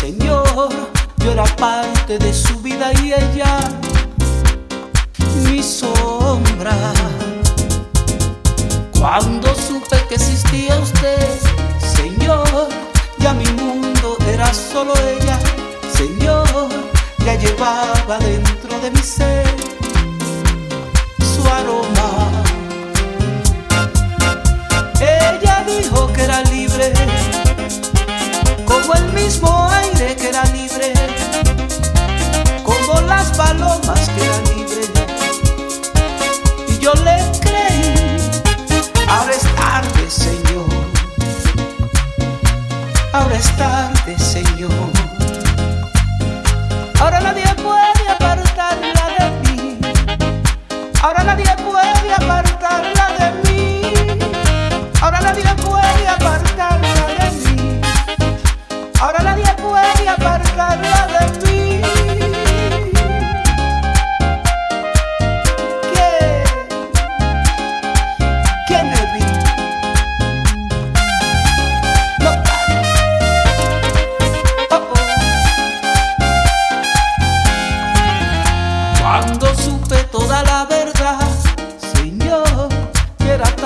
Señor, yo era parte de su vida y ella mi sombra. Cuando supe que existía usted, Señor, ya mi mundo era solo ella. Señor, ya llevaba dentro de mi ser mismo aire que era libre, como las palomas que eran libres. Y yo le creí, ahora es tarde, Señor. Ahora es tarde, Señor. Ahora nadie puede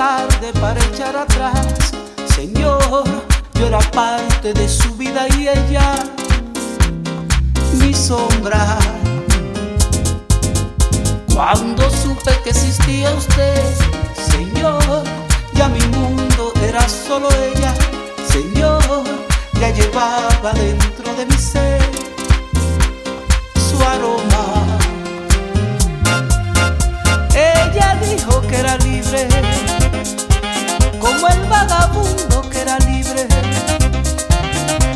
tarde para echar atrás. Señor, yo era parte de su vida y ella, mi sombra. Cuando supe que existía usted, Señor, ya mi mundo era solo ella. Señor, ya llevaba dentro de mi ser libre,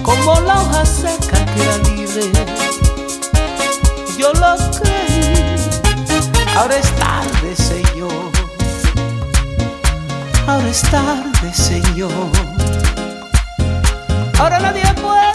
como la hoja seca que era libre. Yo lo creí, ahora es tarde, Señor. Ahora es tarde, Señor. Ahora nadie puede